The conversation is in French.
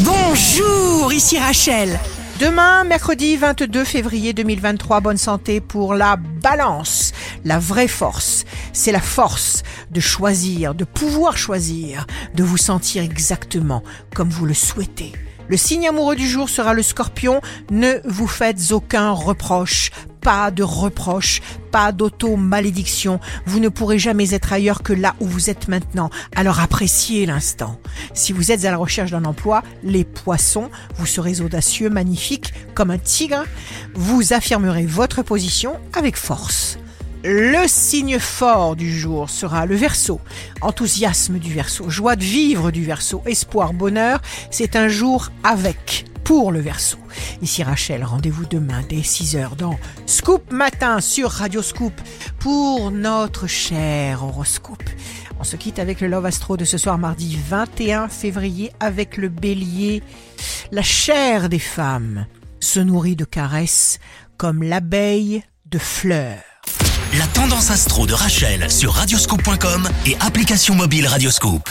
Bonjour, ici Rachel. Demain, mercredi 22 février 2023, bonne santé pour la balance. La vraie force, c'est la force de choisir, de pouvoir choisir, de vous sentir exactement comme vous le souhaitez. Le signe amoureux du jour sera le scorpion. Ne vous faites aucun reproche. Pas de reproche, pas d'auto-malédiction. Vous ne pourrez jamais être ailleurs que là où vous êtes maintenant. Alors appréciez l'instant. Si vous êtes à la recherche d'un emploi, les poissons, vous serez audacieux, magnifique, comme un tigre. Vous affirmerez votre position avec force. Le signe fort du jour sera le verso. Enthousiasme du verso, joie de vivre du verso, espoir, bonheur. C'est un jour avec, le verso. Ici Rachel, rendez-vous demain dès 6h dans Scoop Matin sur Radio Scoop pour notre cher horoscope. On se quitte avec le Love Astro de ce soir mardi 21 février avec le bélier. La chair des femmes se nourrit de caresses comme l'abeille de fleurs. La tendance astro de Rachel sur radioscope.com et application mobile Radioscope.